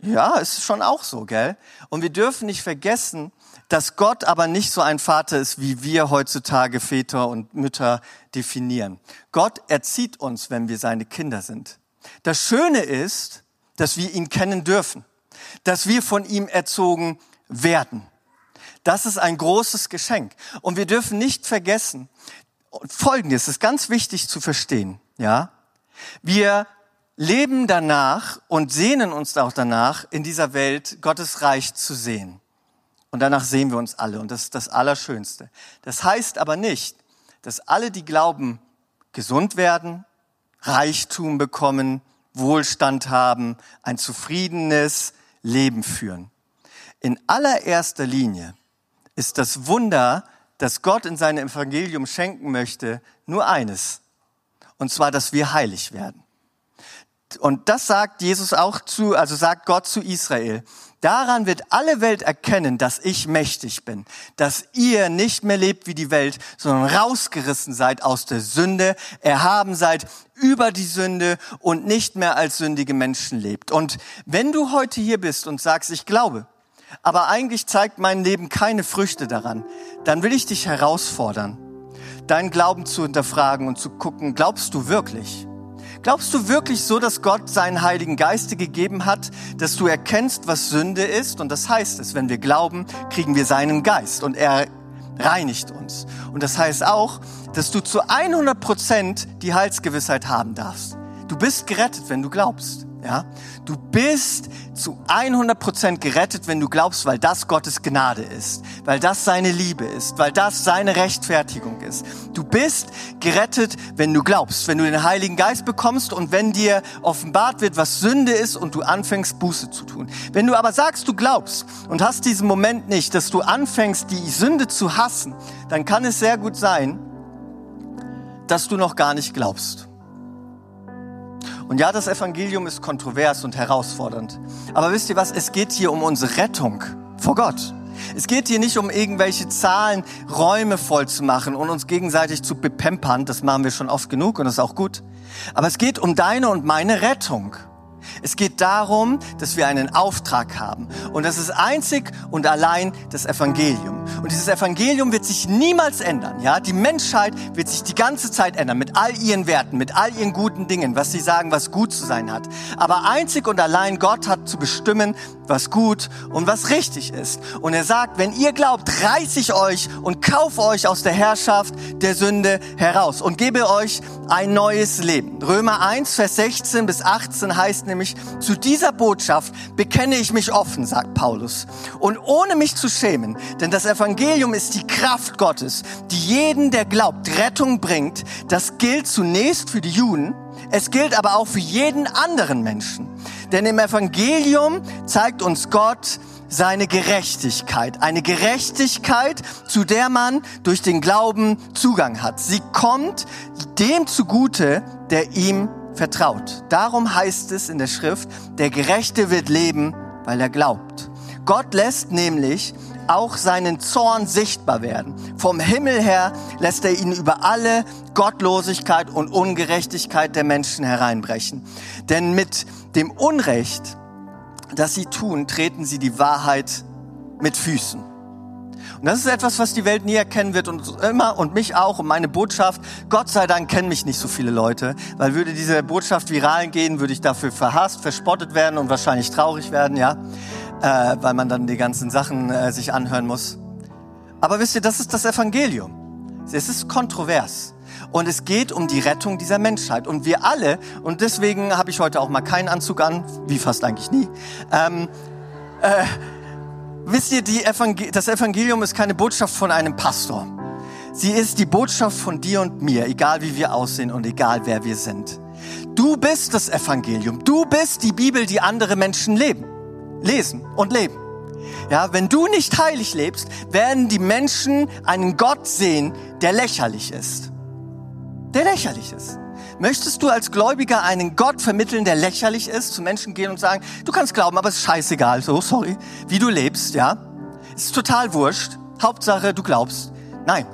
Ja, ist schon auch so, gell? Und wir dürfen nicht vergessen, dass Gott aber nicht so ein Vater ist, wie wir heutzutage Väter und Mütter definieren. Gott erzieht uns, wenn wir seine Kinder sind. Das Schöne ist, dass wir ihn kennen dürfen, dass wir von ihm erzogen werden. Das ist ein großes Geschenk. Und wir dürfen nicht vergessen, Folgendes ist ganz wichtig zu verstehen, ja? Wir leben danach und sehnen uns auch danach, in dieser Welt Gottes Reich zu sehen. Und danach sehen wir uns alle. Und das ist das Allerschönste. Das heißt aber nicht, dass alle, die glauben, gesund werden, Reichtum bekommen, Wohlstand haben, ein zufriedenes Leben führen. In allererster Linie ist das Wunder, das Gott in seinem Evangelium schenken möchte, nur eines. Und zwar, dass wir heilig werden. Und das sagt Jesus auch zu, also sagt Gott zu Israel. Daran wird alle Welt erkennen, dass ich mächtig bin, dass ihr nicht mehr lebt wie die Welt, sondern rausgerissen seid aus der Sünde, erhaben seid über die Sünde und nicht mehr als sündige Menschen lebt. Und wenn du heute hier bist und sagst, ich glaube, aber eigentlich zeigt mein Leben keine Früchte daran, dann will ich dich herausfordern, deinen Glauben zu hinterfragen und zu gucken, glaubst du wirklich? Glaubst du wirklich so, dass Gott seinen Heiligen Geiste gegeben hat, dass du erkennst, was Sünde ist? Und das heißt es, wenn wir glauben, kriegen wir seinen Geist und er reinigt uns. Und das heißt auch, dass du zu 100 Prozent die Heilsgewissheit haben darfst. Du bist gerettet, wenn du glaubst. Ja? Du bist zu 100 Prozent gerettet, wenn du glaubst, weil das Gottes Gnade ist, weil das seine Liebe ist, weil das seine Rechtfertigung ist. Du bist gerettet, wenn du glaubst, wenn du den Heiligen Geist bekommst und wenn dir offenbart wird, was Sünde ist und du anfängst, Buße zu tun. Wenn du aber sagst, du glaubst und hast diesen Moment nicht, dass du anfängst, die Sünde zu hassen, dann kann es sehr gut sein, dass du noch gar nicht glaubst. Und ja, das Evangelium ist kontrovers und herausfordernd. Aber wisst ihr was? Es geht hier um unsere Rettung vor Gott. Es geht hier nicht um irgendwelche Zahlen, Räume voll zu machen und uns gegenseitig zu bepempern. Das machen wir schon oft genug und das ist auch gut. Aber es geht um deine und meine Rettung. Es geht darum, dass wir einen Auftrag haben. Und das ist einzig und allein das Evangelium. Und dieses Evangelium wird sich niemals ändern. Ja, die Menschheit wird sich die ganze Zeit ändern mit all ihren Werten, mit all ihren guten Dingen, was sie sagen, was gut zu sein hat. Aber einzig und allein Gott hat zu bestimmen, was gut und was richtig ist. Und er sagt, wenn ihr glaubt, reiß ich euch und kaufe euch aus der Herrschaft der Sünde heraus und gebe euch ein neues Leben. Römer 1, Vers 16 bis 18 heißt nämlich, zu dieser Botschaft bekenne ich mich offen, sagt Paulus. Und ohne mich zu schämen, denn das Evangelium ist die Kraft Gottes, die jeden, der glaubt, Rettung bringt. Das gilt zunächst für die Juden, Es gilt aber auch für jeden anderen Menschen. Denn im Evangelium zeigt uns Gott seine Gerechtigkeit. Eine Gerechtigkeit, zu der man durch den Glauben Zugang hat. Sie kommt dem zugute, der ihm vertraut. Darum heißt es in der Schrift, der Gerechte wird leben, weil er glaubt. Gott lässt nämlich auch seinen Zorn sichtbar werden. Vom Himmel her lässt er ihn über alle Gottlosigkeit und Ungerechtigkeit der Menschen hereinbrechen. Denn mit dem Unrecht, das sie tun, treten sie die Wahrheit mit Füßen. Und das ist etwas, was die Welt nie erkennen wird und immer und mich auch und meine Botschaft. Gott sei Dank kennen mich nicht so viele Leute, weil würde diese Botschaft viral gehen, würde ich dafür verhasst, verspottet werden und wahrscheinlich traurig werden, ja äh, weil man dann die ganzen Sachen äh, sich anhören muss. Aber wisst ihr, das ist das Evangelium. Es ist kontrovers. Und es geht um die Rettung dieser Menschheit. Und wir alle, und deswegen habe ich heute auch mal keinen Anzug an, wie fast eigentlich nie. Ähm, äh, wisst ihr, Evangel das Evangelium ist keine Botschaft von einem Pastor. Sie ist die Botschaft von dir und mir, egal wie wir aussehen und egal wer wir sind. Du bist das Evangelium. Du bist die Bibel, die andere Menschen leben lesen und leben. Ja, wenn du nicht heilig lebst, werden die Menschen einen Gott sehen, der lächerlich ist. Der lächerlich ist. Möchtest du als Gläubiger einen Gott vermitteln, der lächerlich ist, zu Menschen gehen und sagen, du kannst glauben, aber es ist scheißegal, so, sorry, wie du lebst, ja? Es ist total wurscht. Hauptsache, du glaubst. Nein.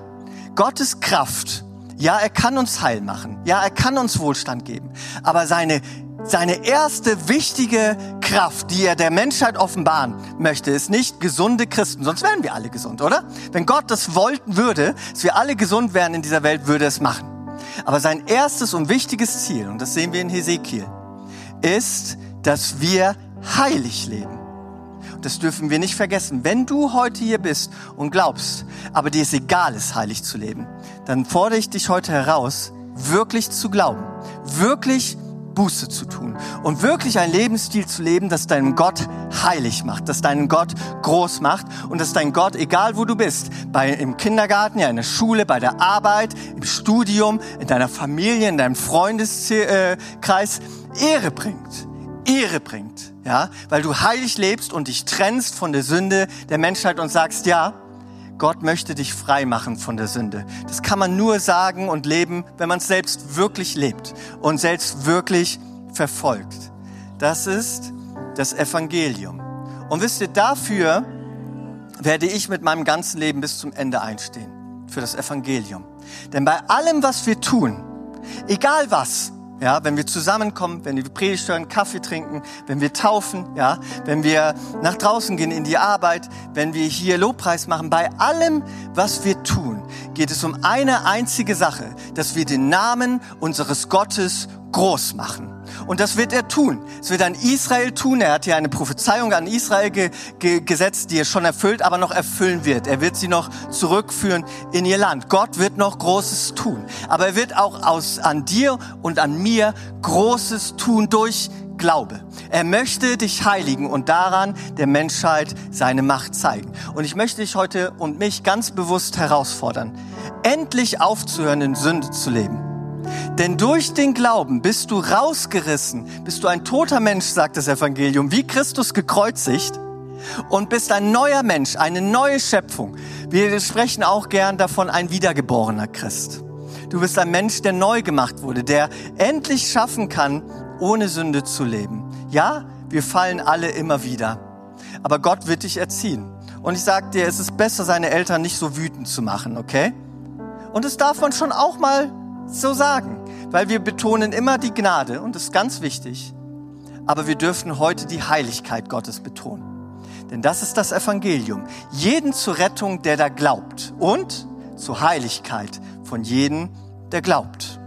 Gottes Kraft, ja, er kann uns heil machen. Ja, er kann uns Wohlstand geben. Aber seine seine erste wichtige Kraft, die er der Menschheit offenbaren möchte, ist nicht gesunde Christen, sonst wären wir alle gesund, oder? Wenn Gott das wollten würde, dass wir alle gesund wären in dieser Welt, würde es machen. Aber sein erstes und wichtiges Ziel, und das sehen wir in Hesekiel, ist, dass wir heilig leben. Und das dürfen wir nicht vergessen. Wenn du heute hier bist und glaubst, aber dir es egal ist, heilig zu leben, dann fordere ich dich heute heraus, wirklich zu glauben, wirklich Buße zu tun und wirklich ein Lebensstil zu leben, das deinen Gott heilig macht, das deinen Gott groß macht und dass dein Gott, egal wo du bist, bei, im Kindergarten, ja, in der Schule, bei der Arbeit, im Studium, in deiner Familie, in deinem Freundeskreis Ehre bringt. Ehre bringt, ja, weil du heilig lebst und dich trennst von der Sünde der Menschheit und sagst, ja, Gott möchte dich frei machen von der Sünde. Das kann man nur sagen und leben, wenn man selbst wirklich lebt und selbst wirklich verfolgt. Das ist das Evangelium. Und wisst ihr, dafür werde ich mit meinem ganzen Leben bis zum Ende einstehen. Für das Evangelium. Denn bei allem, was wir tun, egal was, ja, wenn wir zusammenkommen, wenn wir Predigt hören, Kaffee trinken, wenn wir taufen, ja, wenn wir nach draußen gehen in die Arbeit, wenn wir hier Lobpreis machen, bei allem, was wir tun, geht es um eine einzige Sache, dass wir den Namen unseres Gottes groß machen. Und das wird er tun. Es wird an Israel tun. Er hat hier eine Prophezeiung an Israel ge ge gesetzt, die er schon erfüllt, aber noch erfüllen wird. Er wird sie noch zurückführen in ihr Land. Gott wird noch Großes tun. Aber er wird auch aus, an dir und an mir Großes tun durch Glaube. Er möchte dich heiligen und daran der Menschheit seine Macht zeigen. Und ich möchte dich heute und mich ganz bewusst herausfordern, endlich aufzuhören, in Sünde zu leben denn durch den Glauben bist du rausgerissen, bist du ein toter Mensch, sagt das Evangelium, wie Christus gekreuzigt und bist ein neuer Mensch, eine neue Schöpfung. Wir sprechen auch gern davon, ein wiedergeborener Christ. Du bist ein Mensch, der neu gemacht wurde, der endlich schaffen kann, ohne Sünde zu leben. Ja, wir fallen alle immer wieder, aber Gott wird dich erziehen. Und ich sage dir, es ist besser, seine Eltern nicht so wütend zu machen, okay? Und es darf man schon auch mal so sagen, weil wir betonen immer die Gnade und das ist ganz wichtig. Aber wir dürfen heute die Heiligkeit Gottes betonen. Denn das ist das Evangelium. Jeden zur Rettung, der da glaubt. Und zur Heiligkeit von jedem, der glaubt.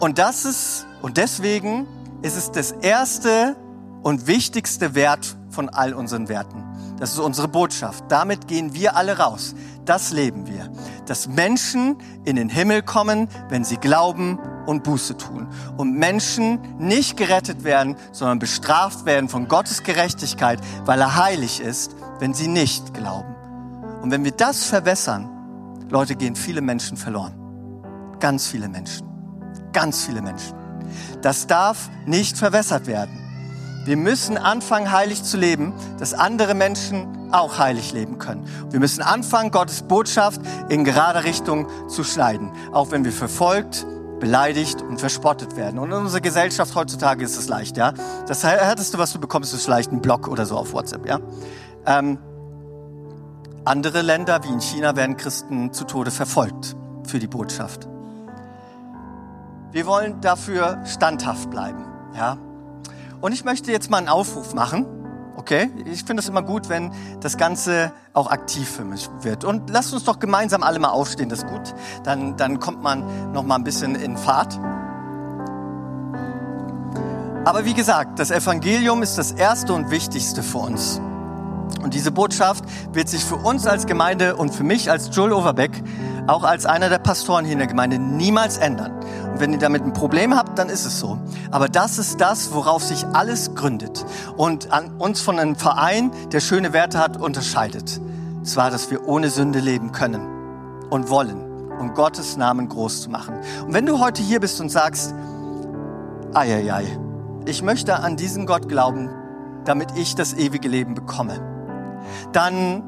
Und das ist, und deswegen ist es das erste und wichtigste Wert von all unseren Werten. Das ist unsere Botschaft. Damit gehen wir alle raus. Das leben wir. Dass Menschen in den Himmel kommen, wenn sie glauben und Buße tun. Und Menschen nicht gerettet werden, sondern bestraft werden von Gottes Gerechtigkeit, weil er heilig ist, wenn sie nicht glauben. Und wenn wir das verwässern, Leute, gehen viele Menschen verloren. Ganz viele Menschen. Ganz viele Menschen. Das darf nicht verwässert werden. Wir müssen anfangen, heilig zu leben, dass andere Menschen auch heilig leben können. Wir müssen anfangen, Gottes Botschaft in gerader Richtung zu schneiden, auch wenn wir verfolgt, beleidigt und verspottet werden. Und in unserer Gesellschaft heutzutage ist es leicht, ja. Das härteste, was du bekommst, ist vielleicht ein Blog oder so auf WhatsApp, ja. Ähm, andere Länder, wie in China, werden Christen zu Tode verfolgt für die Botschaft. Wir wollen dafür standhaft bleiben, ja. Und ich möchte jetzt mal einen Aufruf machen, okay? Ich finde es immer gut, wenn das Ganze auch aktiv für mich wird. Und lasst uns doch gemeinsam alle mal aufstehen, das ist gut. Dann, dann kommt man noch mal ein bisschen in Fahrt. Aber wie gesagt, das Evangelium ist das Erste und Wichtigste für uns. Und diese Botschaft wird sich für uns als Gemeinde und für mich als Joel Overbeck, auch als einer der Pastoren hier in der Gemeinde, niemals ändern. Und wenn ihr damit ein Problem habt, dann ist es so. Aber das ist das, worauf sich alles gründet und an uns von einem Verein, der schöne Werte hat, unterscheidet. Zwar, dass wir ohne Sünde leben können und wollen, um Gottes Namen groß zu machen. Und wenn du heute hier bist und sagst, ei, ei, ei, ich möchte an diesen Gott glauben, damit ich das ewige Leben bekomme dann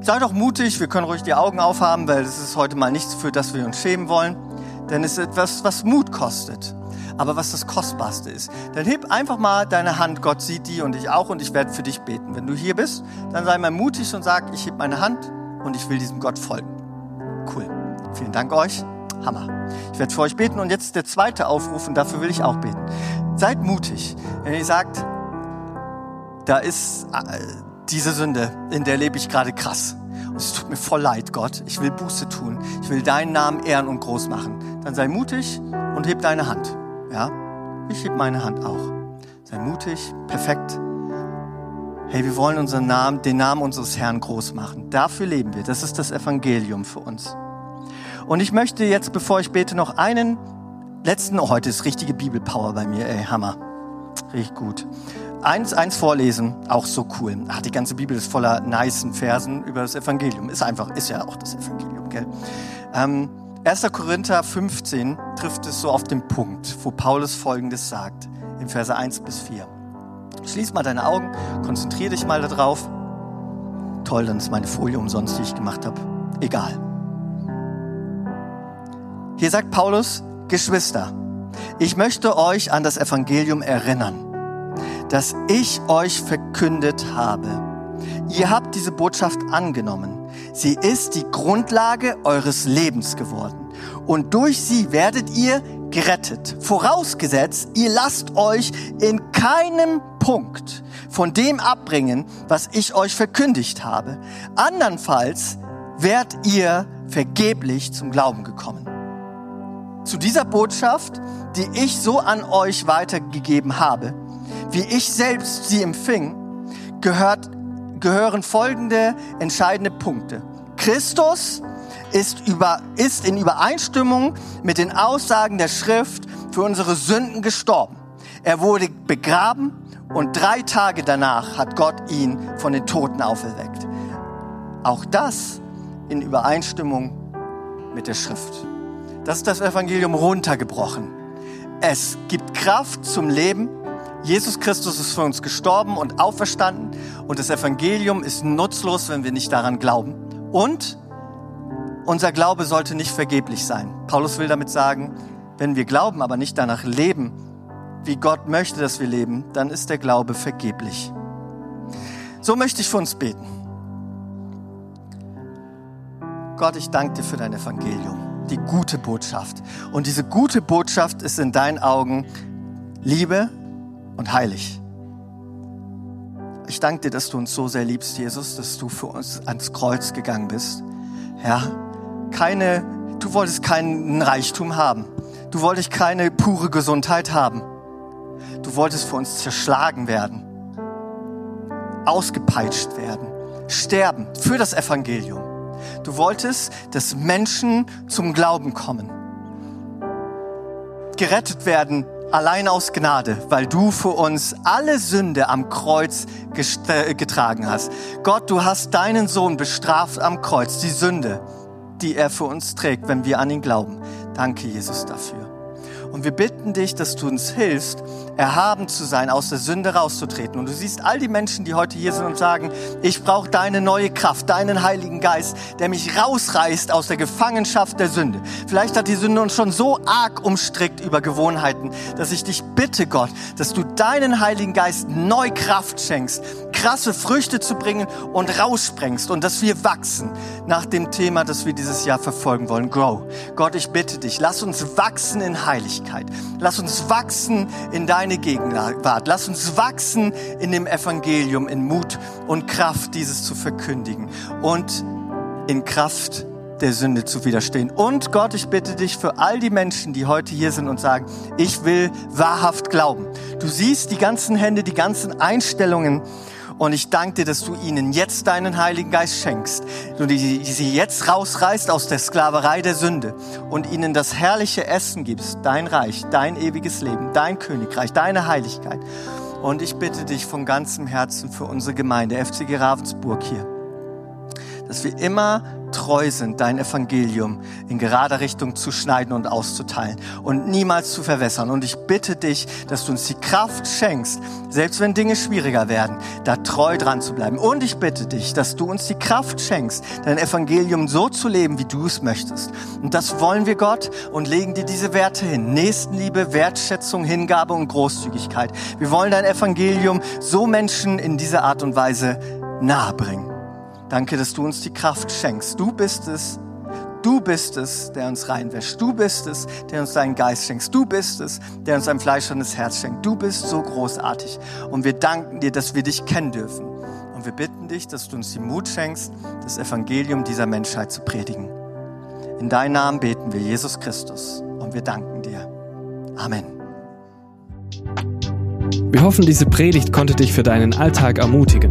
sei doch mutig, wir können ruhig die Augen aufhaben, weil es ist heute mal nichts, für das wir uns schämen wollen, denn es ist etwas, was Mut kostet. Aber was das Kostbarste ist, dann heb einfach mal deine Hand. Gott sieht die und ich auch und ich werde für dich beten. Wenn du hier bist, dann sei mal mutig und sag, ich heb meine Hand und ich will diesem Gott folgen. Cool. Vielen Dank euch. Hammer. Ich werde für euch beten und jetzt der zweite Aufruf und dafür will ich auch beten. Seid mutig. Wenn ihr sagt, da ist äh, diese Sünde, in der lebe ich gerade krass. Und es tut mir voll leid, Gott. Ich will Buße tun. Ich will deinen Namen ehren und groß machen. Dann sei mutig und heb deine Hand. Ja? Ich heb meine Hand auch. Sei mutig, perfekt. Hey, wir wollen unseren Namen, den Namen unseres Herrn groß machen. Dafür leben wir. Das ist das Evangelium für uns. Und ich möchte jetzt, bevor ich bete, noch einen letzten, oh, heute ist richtige Bibelpower bei mir, ey, Hammer. Richtig gut eins, eins vorlesen, auch so cool. Ach, die ganze Bibel ist voller nicen Versen über das Evangelium. Ist einfach, ist ja auch das Evangelium, gell? Ähm, 1. Korinther 15 trifft es so auf den Punkt, wo Paulus Folgendes sagt, in Verse 1 bis 4. Schließ mal deine Augen, konzentriere dich mal darauf. Toll, dann ist meine Folie umsonst, die ich gemacht habe. Egal. Hier sagt Paulus, Geschwister, ich möchte euch an das Evangelium erinnern das ich euch verkündet habe. Ihr habt diese Botschaft angenommen. Sie ist die Grundlage eures Lebens geworden. Und durch sie werdet ihr gerettet. Vorausgesetzt, ihr lasst euch in keinem Punkt von dem abbringen, was ich euch verkündigt habe. Andernfalls werdet ihr vergeblich zum Glauben gekommen. Zu dieser Botschaft, die ich so an euch weitergegeben habe, wie ich selbst sie empfing, gehört, gehören folgende entscheidende Punkte. Christus ist, über, ist in Übereinstimmung mit den Aussagen der Schrift für unsere Sünden gestorben. Er wurde begraben und drei Tage danach hat Gott ihn von den Toten auferweckt. Auch das in Übereinstimmung mit der Schrift. Das ist das Evangelium runtergebrochen. Es gibt Kraft zum Leben Jesus Christus ist für uns gestorben und auferstanden und das Evangelium ist nutzlos, wenn wir nicht daran glauben. Und unser Glaube sollte nicht vergeblich sein. Paulus will damit sagen, wenn wir glauben, aber nicht danach leben, wie Gott möchte, dass wir leben, dann ist der Glaube vergeblich. So möchte ich für uns beten. Gott, ich danke dir für dein Evangelium, die gute Botschaft. Und diese gute Botschaft ist in deinen Augen Liebe, und heilig. Ich danke dir, dass du uns so sehr liebst, Jesus, dass du für uns ans Kreuz gegangen bist. Ja, keine, du wolltest keinen Reichtum haben. Du wolltest keine pure Gesundheit haben. Du wolltest für uns zerschlagen werden, ausgepeitscht werden, sterben für das Evangelium. Du wolltest, dass Menschen zum Glauben kommen, gerettet werden allein aus Gnade, weil du für uns alle Sünde am Kreuz getragen hast. Gott, du hast deinen Sohn bestraft am Kreuz, die Sünde, die er für uns trägt, wenn wir an ihn glauben. Danke, Jesus, dafür. Und wir bitten dich, dass du uns hilfst, erhaben zu sein, aus der Sünde rauszutreten. Und du siehst all die Menschen, die heute hier sind und sagen, ich brauche deine neue Kraft, deinen Heiligen Geist, der mich rausreißt aus der Gefangenschaft der Sünde. Vielleicht hat die Sünde uns schon so arg umstrickt über Gewohnheiten, dass ich dich bitte, Gott, dass du deinen Heiligen Geist neu Kraft schenkst, krasse Früchte zu bringen und raussprengst und dass wir wachsen nach dem Thema, das wir dieses Jahr verfolgen wollen. Grow. Gott, ich bitte dich, lass uns wachsen in Heiligkeit. Lass uns wachsen in deine Gegenwart. Lass uns wachsen in dem Evangelium, in Mut und Kraft, dieses zu verkündigen und in Kraft der Sünde zu widerstehen. Und Gott, ich bitte dich für all die Menschen, die heute hier sind und sagen, ich will wahrhaft glauben. Du siehst die ganzen Hände, die ganzen Einstellungen und ich danke dir, dass du ihnen jetzt deinen Heiligen Geist schenkst. Du die, sie jetzt rausreißt aus der Sklaverei der Sünde und ihnen das herrliche Essen gibst. Dein Reich, dein ewiges Leben, dein Königreich, deine Heiligkeit. Und ich bitte dich von ganzem Herzen für unsere Gemeinde, FCG Ravensburg hier, dass wir immer treu sind, dein Evangelium in gerader Richtung zu schneiden und auszuteilen und niemals zu verwässern. Und ich bitte dich, dass du uns die Kraft schenkst, selbst wenn Dinge schwieriger werden, da treu dran zu bleiben. Und ich bitte dich, dass du uns die Kraft schenkst, dein Evangelium so zu leben, wie du es möchtest. Und das wollen wir, Gott, und legen dir diese Werte hin. Nächstenliebe, Wertschätzung, Hingabe und Großzügigkeit. Wir wollen dein Evangelium so Menschen in dieser Art und Weise nahebringen. Danke, dass du uns die Kraft schenkst. Du bist es, du bist es, der uns reinwäscht. Du bist es, der uns deinen Geist schenkt. Du bist es, der uns ein fleischendes Herz schenkt. Du bist so großartig. Und wir danken dir, dass wir dich kennen dürfen. Und wir bitten dich, dass du uns die Mut schenkst, das Evangelium dieser Menschheit zu predigen. In deinem Namen beten wir, Jesus Christus. Und wir danken dir. Amen. Wir hoffen, diese Predigt konnte dich für deinen Alltag ermutigen.